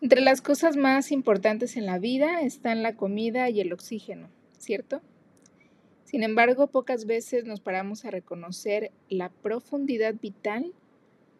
Entre las cosas más importantes en la vida están la comida y el oxígeno, ¿cierto? Sin embargo, pocas veces nos paramos a reconocer la profundidad vital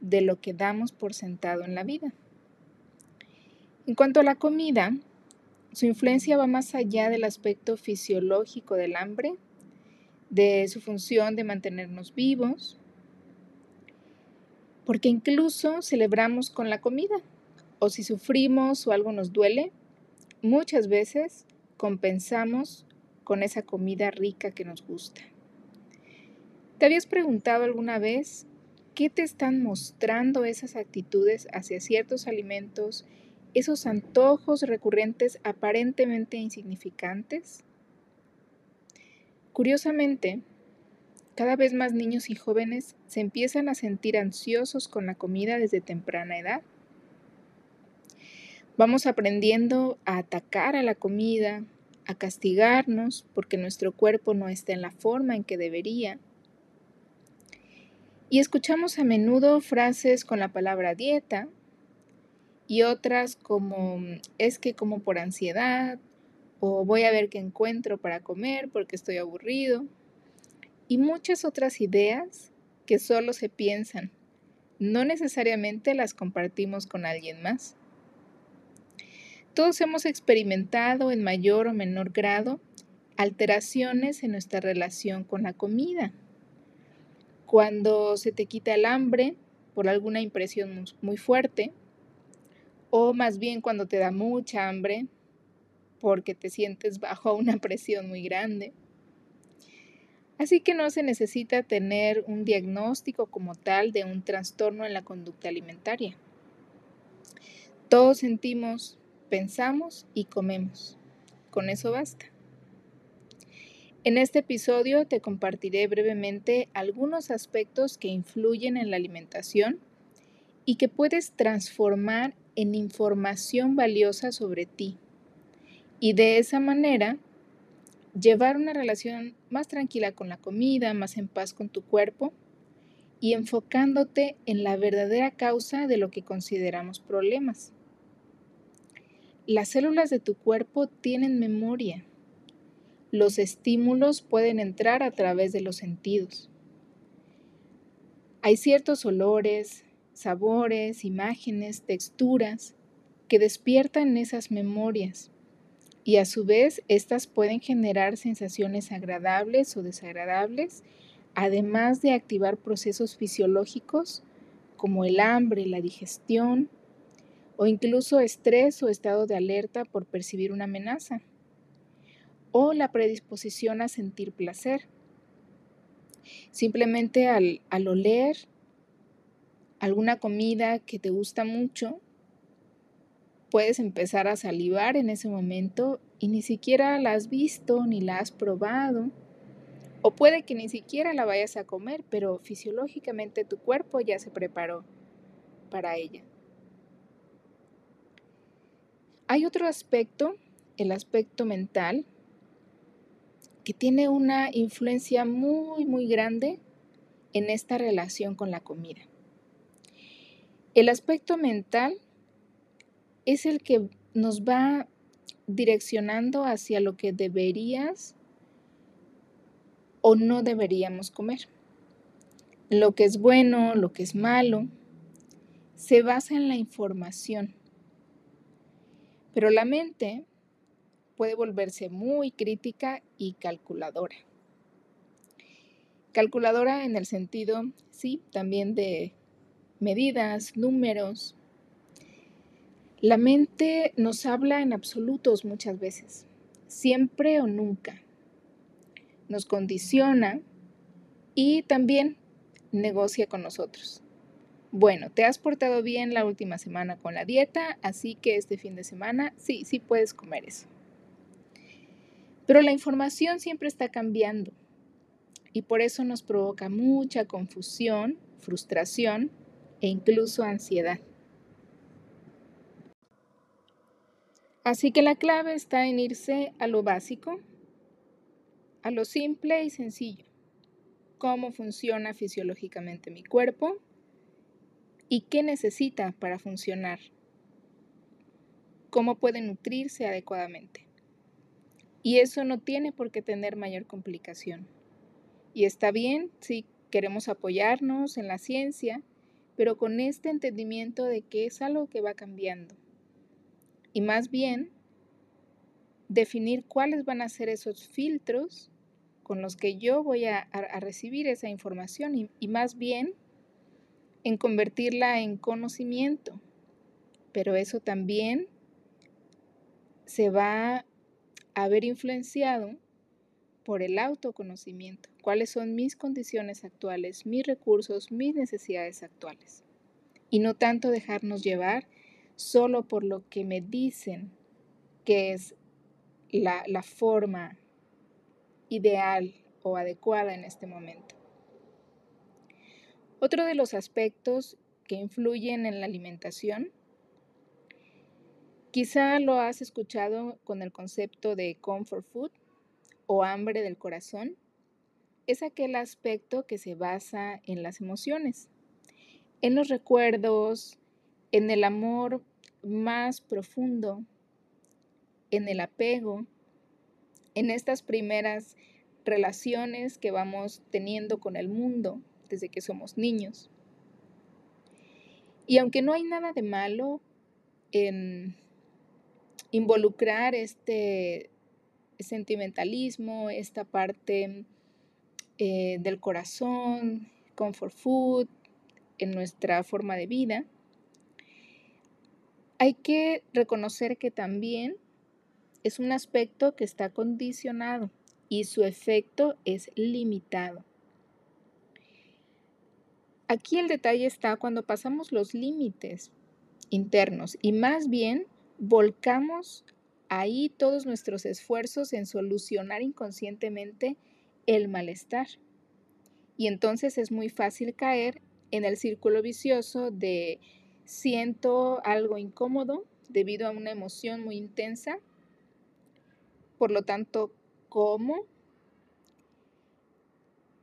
de lo que damos por sentado en la vida. En cuanto a la comida, su influencia va más allá del aspecto fisiológico del hambre, de su función de mantenernos vivos, porque incluso celebramos con la comida o si sufrimos o algo nos duele, muchas veces compensamos con esa comida rica que nos gusta. ¿Te habías preguntado alguna vez qué te están mostrando esas actitudes hacia ciertos alimentos, esos antojos recurrentes aparentemente insignificantes? Curiosamente, cada vez más niños y jóvenes se empiezan a sentir ansiosos con la comida desde temprana edad. Vamos aprendiendo a atacar a la comida, a castigarnos porque nuestro cuerpo no está en la forma en que debería. Y escuchamos a menudo frases con la palabra dieta y otras como es que como por ansiedad o voy a ver qué encuentro para comer porque estoy aburrido y muchas otras ideas que solo se piensan, no necesariamente las compartimos con alguien más. Todos hemos experimentado en mayor o menor grado alteraciones en nuestra relación con la comida. Cuando se te quita el hambre por alguna impresión muy fuerte, o más bien cuando te da mucha hambre porque te sientes bajo una presión muy grande. Así que no se necesita tener un diagnóstico como tal de un trastorno en la conducta alimentaria. Todos sentimos pensamos y comemos. Con eso basta. En este episodio te compartiré brevemente algunos aspectos que influyen en la alimentación y que puedes transformar en información valiosa sobre ti y de esa manera llevar una relación más tranquila con la comida, más en paz con tu cuerpo y enfocándote en la verdadera causa de lo que consideramos problemas. Las células de tu cuerpo tienen memoria. Los estímulos pueden entrar a través de los sentidos. Hay ciertos olores, sabores, imágenes, texturas que despiertan esas memorias y a su vez estas pueden generar sensaciones agradables o desagradables, además de activar procesos fisiológicos como el hambre, la digestión, o incluso estrés o estado de alerta por percibir una amenaza, o la predisposición a sentir placer. Simplemente al, al oler alguna comida que te gusta mucho, puedes empezar a salivar en ese momento y ni siquiera la has visto ni la has probado. O puede que ni siquiera la vayas a comer, pero fisiológicamente tu cuerpo ya se preparó para ella. Hay otro aspecto, el aspecto mental, que tiene una influencia muy, muy grande en esta relación con la comida. El aspecto mental es el que nos va direccionando hacia lo que deberías o no deberíamos comer. Lo que es bueno, lo que es malo, se basa en la información pero la mente puede volverse muy crítica y calculadora. Calculadora en el sentido, sí, también de medidas, números. La mente nos habla en absolutos muchas veces, siempre o nunca. Nos condiciona y también negocia con nosotros. Bueno, te has portado bien la última semana con la dieta, así que este fin de semana sí, sí puedes comer eso. Pero la información siempre está cambiando y por eso nos provoca mucha confusión, frustración e incluso ansiedad. Así que la clave está en irse a lo básico, a lo simple y sencillo. ¿Cómo funciona fisiológicamente mi cuerpo? Y qué necesita para funcionar. cómo puede nutrirse adecuadamente. Y eso no tiene por qué tener mayor complicación. Y está bien si queremos apoyarnos en la ciencia, pero con este entendimiento de que es algo que va cambiando. Y más bien, definir cuáles van a ser esos filtros con los que yo voy a, recibir esa información y, más bien en convertirla en conocimiento. Pero eso también se va a ver influenciado por el autoconocimiento. ¿Cuáles son mis condiciones actuales, mis recursos, mis necesidades actuales? Y no tanto dejarnos llevar solo por lo que me dicen que es la, la forma ideal o adecuada en este momento. Otro de los aspectos que influyen en la alimentación, quizá lo has escuchado con el concepto de comfort food o hambre del corazón, es aquel aspecto que se basa en las emociones, en los recuerdos, en el amor más profundo, en el apego, en estas primeras relaciones que vamos teniendo con el mundo desde que somos niños. Y aunque no hay nada de malo en involucrar este sentimentalismo, esta parte eh, del corazón, comfort food, en nuestra forma de vida, hay que reconocer que también es un aspecto que está condicionado y su efecto es limitado. Aquí el detalle está cuando pasamos los límites internos y más bien volcamos ahí todos nuestros esfuerzos en solucionar inconscientemente el malestar. Y entonces es muy fácil caer en el círculo vicioso de siento algo incómodo debido a una emoción muy intensa. Por lo tanto, ¿cómo?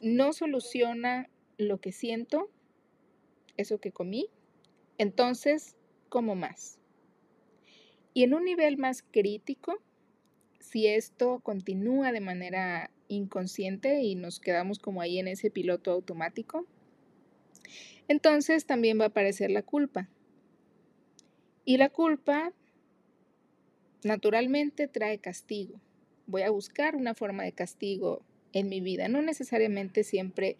No soluciona lo que siento, eso que comí, entonces como más. Y en un nivel más crítico, si esto continúa de manera inconsciente y nos quedamos como ahí en ese piloto automático, entonces también va a aparecer la culpa. Y la culpa naturalmente trae castigo. Voy a buscar una forma de castigo en mi vida, no necesariamente siempre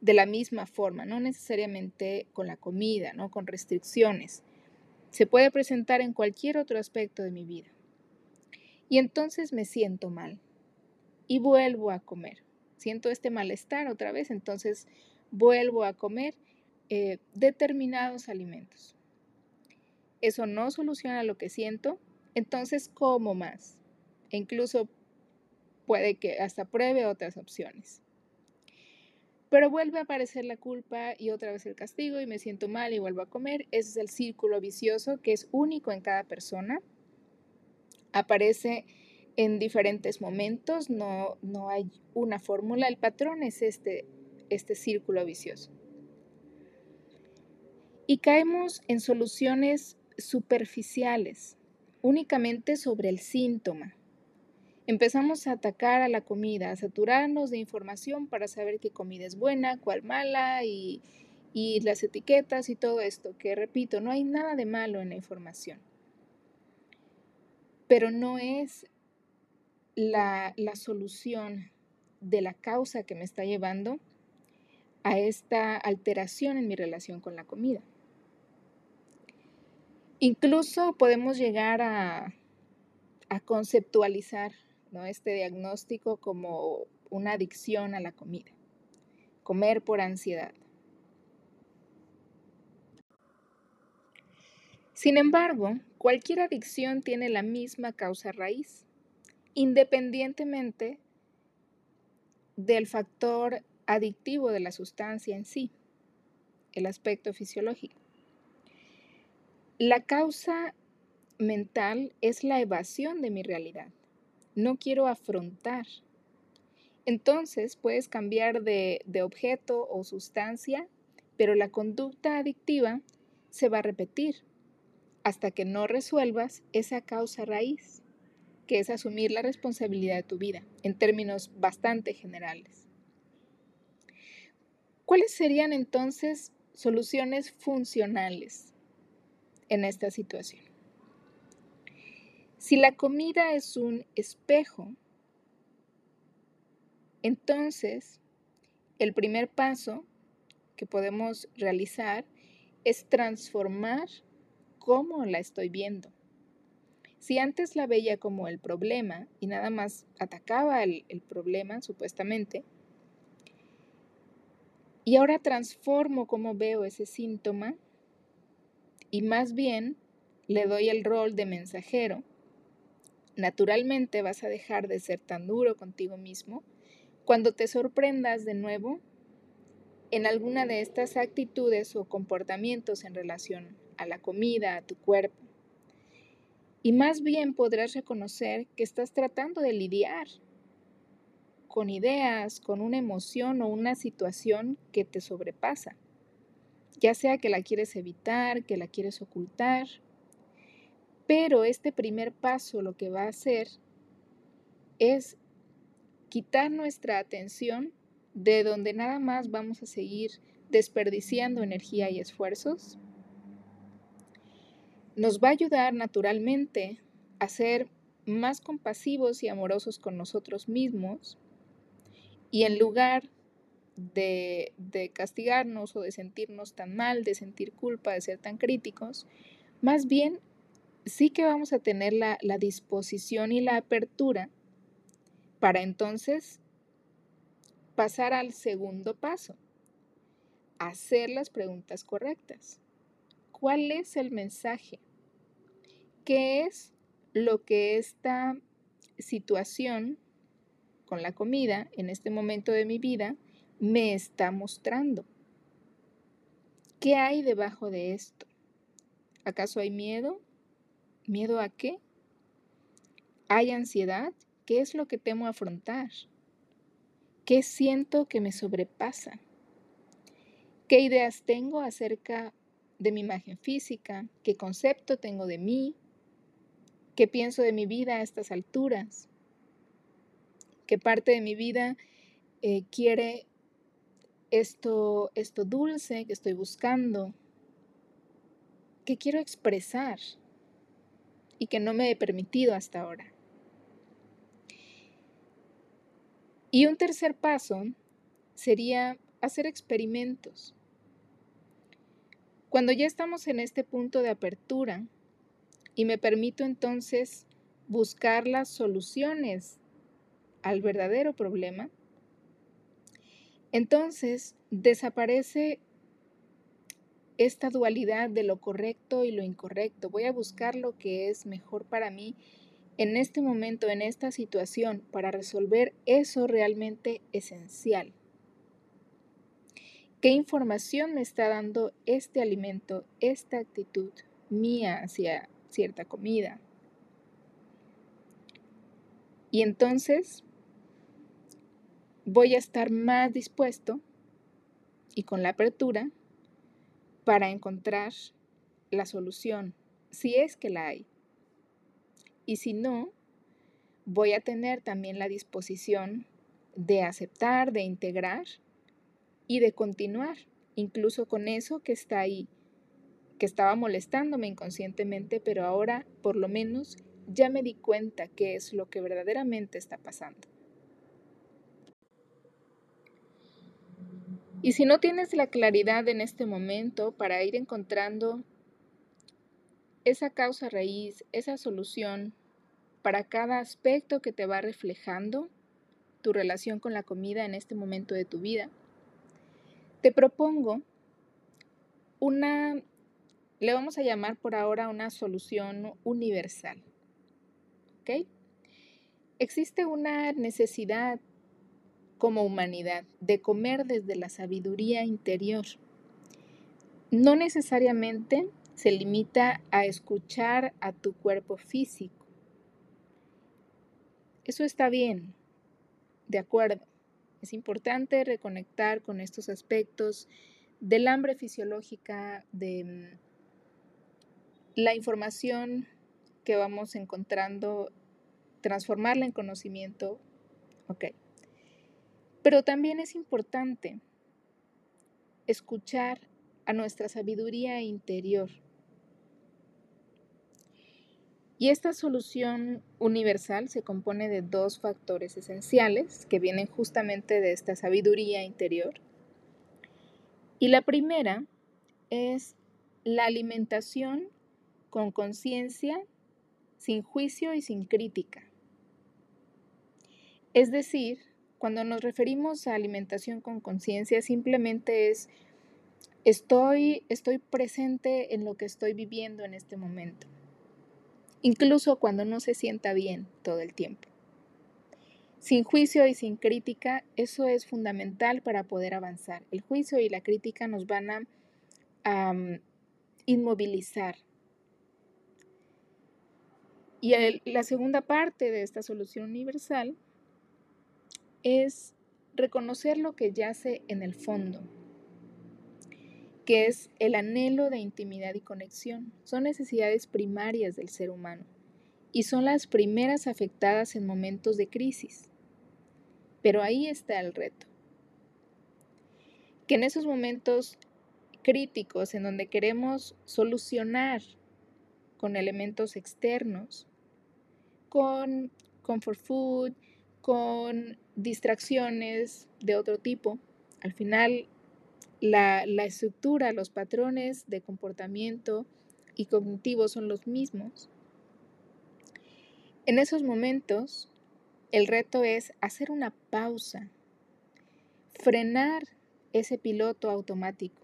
de la misma forma, no necesariamente con la comida, no con restricciones. Se puede presentar en cualquier otro aspecto de mi vida. Y entonces me siento mal y vuelvo a comer. Siento este malestar otra vez, entonces vuelvo a comer eh, determinados alimentos. Eso no soluciona lo que siento, entonces como más. E incluso puede que hasta pruebe otras opciones. Pero vuelve a aparecer la culpa y otra vez el castigo y me siento mal y vuelvo a comer. Ese es el círculo vicioso que es único en cada persona. Aparece en diferentes momentos, no, no hay una fórmula, el patrón es este, este círculo vicioso. Y caemos en soluciones superficiales, únicamente sobre el síntoma. Empezamos a atacar a la comida, a saturarnos de información para saber qué comida es buena, cuál mala y, y las etiquetas y todo esto, que repito, no hay nada de malo en la información. Pero no es la, solución de la causa que me está llevando a esta alteración en mi relación con la comida. Incluso podemos llegar a, conceptualizar este diagnóstico como una adicción a la comida, comer por ansiedad. Sin embargo, cualquier adicción tiene la misma causa raíz independientemente del factor adictivo de la sustancia en sí, el aspecto fisiológico. La causa mental es la evasión de mi realidad. No quiero afrontar. Entonces puedes cambiar de, objeto o sustancia, pero la conducta adictiva se va a repetir. hasta que no resuelvas esa causa raíz, que es asumir la responsabilidad de tu vida, en términos bastante generales. ¿Cuáles serían entonces soluciones funcionales en esta situación? Si la comida es un espejo, entonces el primer paso que podemos realizar es transformar cómo la estoy viendo. Si antes la veía como el problema y nada más atacaba el, problema, supuestamente, y ahora transformo cómo veo ese síntoma y más bien le doy el rol de mensajero, naturalmente vas a dejar de ser tan duro contigo mismo cuando te sorprendas de nuevo en alguna de estas actitudes o comportamientos en relación a la comida, a tu cuerpo. Y más bien podrás reconocer que estás tratando de lidiar con ideas, con una emoción o una situación que te sobrepasa. Ya sea que la quieres evitar, que la quieres ocultar. Pero este primer paso lo que va a hacer es quitar nuestra atención de donde nada más vamos a seguir desperdiciando energía y esfuerzos, nos va a ayudar naturalmente a ser más compasivos y amorosos con nosotros mismos y en lugar de, castigarnos o de sentirnos tan mal, de sentir culpa, de ser tan críticos, más bien sí que vamos a tener la, disposición y la apertura para entonces pasar al segundo paso, hacer las preguntas correctas. ¿Cuál es el mensaje? ¿Qué es lo que esta situación con la comida en este momento de mi vida me está mostrando? ¿Qué hay debajo de esto? ¿Acaso hay miedo? ¿Miedo a qué? ¿Hay ansiedad? ¿Qué es lo que temo afrontar? ¿Qué siento que me sobrepasa? ¿Qué ideas tengo acerca de mi imagen física? ¿Qué concepto tengo de mí? ¿Qué pienso de mi vida a estas alturas? ¿Qué parte de mi vida eh, quiere esto, esto dulce que estoy buscando? ¿Qué quiero expresar y que no me he permitido hasta ahora? Y un tercer paso sería hacer experimentos. Cuando ya estamos en este punto de apertura y me permito entonces buscar las soluciones al verdadero problema, entonces desaparece esta dualidad de lo correcto y lo incorrecto. Voy a buscar lo que es mejor para mí en este momento, en esta situación, para resolver eso realmente esencial. ¿Qué información me está dando este alimento, esta actitud mía hacia cierta comida? Y entonces voy a estar más dispuesto y con la apertura para encontrar la solución, si es que la hay. Y si no, voy a tener también la disposición de aceptar, de integrar y de continuar, incluso con eso que está ahí, que estaba molestándome inconscientemente, pero ahora por lo menos ya me di cuenta qué es lo que verdaderamente está pasando. Y si no tienes la claridad en este momento para ir encontrando esa causa raíz, esa solución para cada aspecto que te va reflejando tu relación con la comida en este momento de tu vida, te propongo una, le vamos a llamar por ahora una solución universal. ¿Ok? Existe una necesidad como humanidad de comer desde la sabiduría interior. No necesariamente se limita a escuchar a tu cuerpo físico eso está bien, de acuerdo. Es importante reconectar con estos aspectos del hambre fisiológica, de mm, la información que vamos encontrando, transformarla en conocimiento, ok. Pero también es importante escuchar a nuestra sabiduría interior. Y esta solución universal se compone de dos factores esenciales que vienen justamente de esta sabiduría interior. Y la primera es la alimentación con conciencia, sin juicio y sin crítica. Es decir, cuando nos referimos a alimentación con conciencia, simplemente es estoy, estoy presente en lo que estoy viviendo en este momento, incluso cuando no se sienta bien todo el tiempo. Sin juicio y sin crítica, eso es fundamental para poder avanzar. El juicio y la crítica nos van a inmovilizar. Y la segunda parte de esta solución universal es reconocer lo que yace en el fondo, que es el anhelo de intimidad y conexión. Son necesidades primarias del ser humano y son las primeras afectadas en momentos de crisis. Pero ahí está el reto. Que en esos momentos críticos en donde queremos solucionar con elementos externos, con comfort food, con distracciones de otro tipo. Al final, la, estructura, los patrones de comportamiento y cognitivo son los mismos. En esos momentos, el reto es hacer una pausa, frenar ese piloto automático,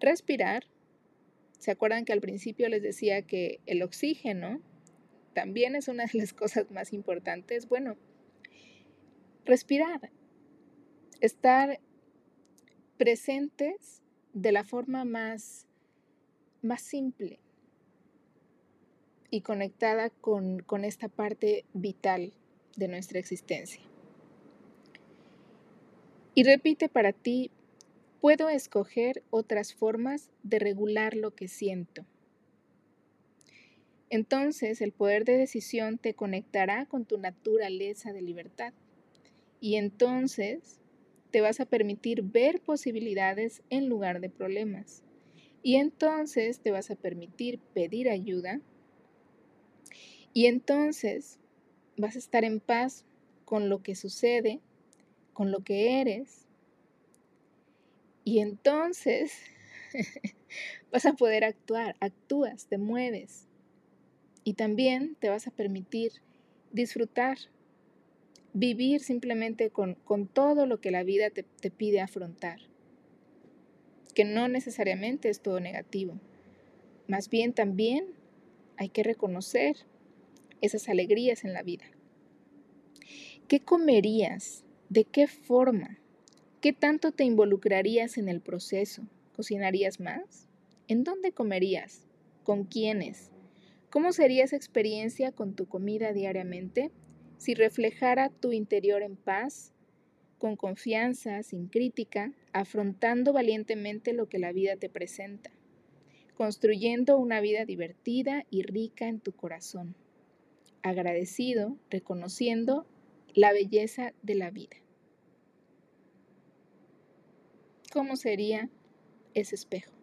respirar. ¿Se acuerdan que al principio les decía que el oxígeno también es una de las cosas más importantes. Bueno, respirar, estar presentes de la forma más, más simple y conectada con, con esta parte vital de nuestra existencia. Y repite para ti, puedo escoger otras formas de regular lo que siento. Entonces el poder de decisión te conectará con tu naturaleza de libertad. Y entonces te vas a permitir ver posibilidades en lugar de problemas. Y entonces te vas a permitir pedir ayuda. Y entonces vas a estar en paz con lo que sucede, con lo que eres. Y entonces vas a poder actuar, actúas, te mueves, y también te vas a permitir disfrutar, vivir simplemente con, todo lo que la vida te, te pide afrontar, que no necesariamente es todo negativo. Más bien también hay que reconocer esas alegrías en la vida. ¿Qué comerías? ¿De qué forma? ¿Qué tanto te involucrarías en el proceso? ¿Cocinarías más? ¿En dónde comerías? ¿Con quiénes? ¿Cómo sería esa experiencia con tu comida diariamente si reflejara tu interior en paz, con confianza, sin crítica, afrontando valientemente lo que la vida te presenta, construyendo una vida divertida y rica en tu corazón, agradecido, reconociendo la belleza de la vida? ¿Cómo sería ese espejo?